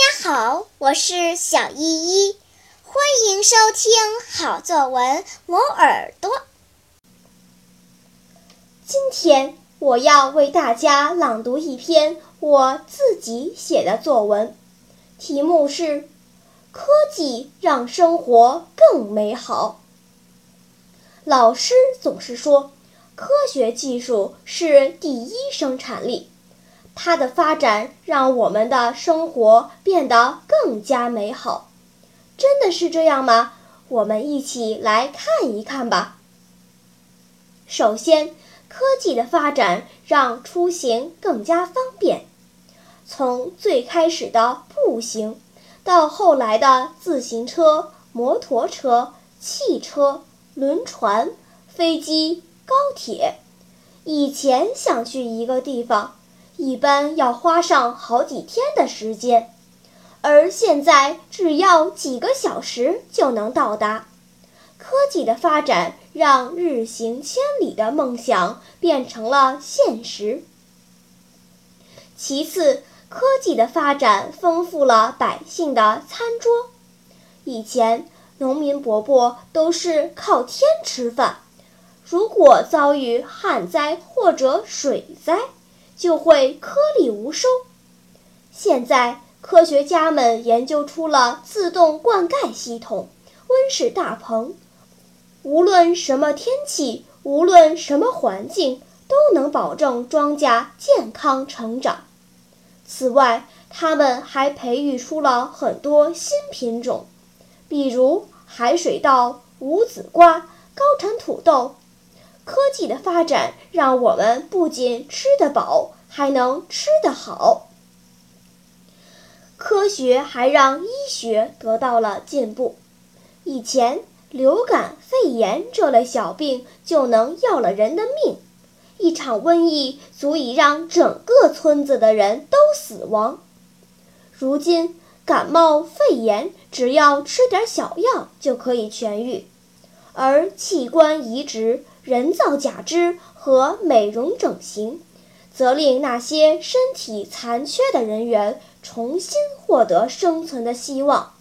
大家好我是小依依，欢迎收听好作文磨耳朵。今天我要为大家朗读一篇我自己写的作文，题目是《科技让生活更美好》。老师总是说，科学技术是第一生产力。它的发展让我们的生活变得更加美好，真的是这样吗？我们一起来看一看吧。首先，科技的发展让出行更加方便，从最开始的步行，到后来的自行车、摩托车、汽车、轮船、飞机、高铁。以前想去一个地方。一般要花上好几天的时间，而现在只要几个小时就能到达。科技的发展让日行千里的梦想变成了现实。其次，科技的发展丰富了百姓的餐桌。以前，农民伯伯都是靠天吃饭，如果遭遇旱灾或者水灾，就会颗粒无收。现在，科学家们研究出了自动灌溉系统、温室大棚，无论什么天气，无论什么环境，都能保证庄稼健康成长。此外，他们还培育出了很多新品种，比如海水稻、无籽瓜、高产土豆。科技的发展让我们不仅吃得饱，还能吃得好。科学还让医学得到了进步。以前，流感、肺炎这类小病就能要了人的命，一场瘟疫足以让整个村子的人都死亡。如今，感冒、肺炎只要吃点小药就可以痊愈，而器官移植。人造假肢和美容整形，则令那些身体残缺的人员重新获得生存的希望。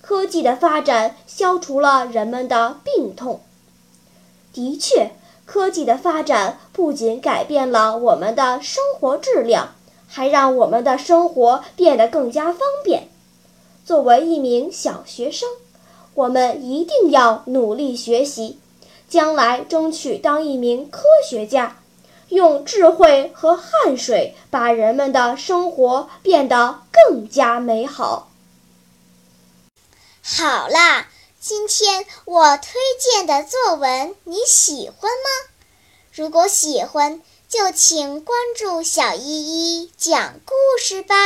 科技的发展消除了人们的病痛。的确，科技的发展不仅改变了我们的生活质量，还让我们的生活变得更加方便。作为一名小学生，我们一定要努力学习。将来争取当一名科学家，用智慧和汗水把人们的生活变得更加美好。好啦，今天我推荐的作文你喜欢吗？如果喜欢，就请关注小依依讲故事吧。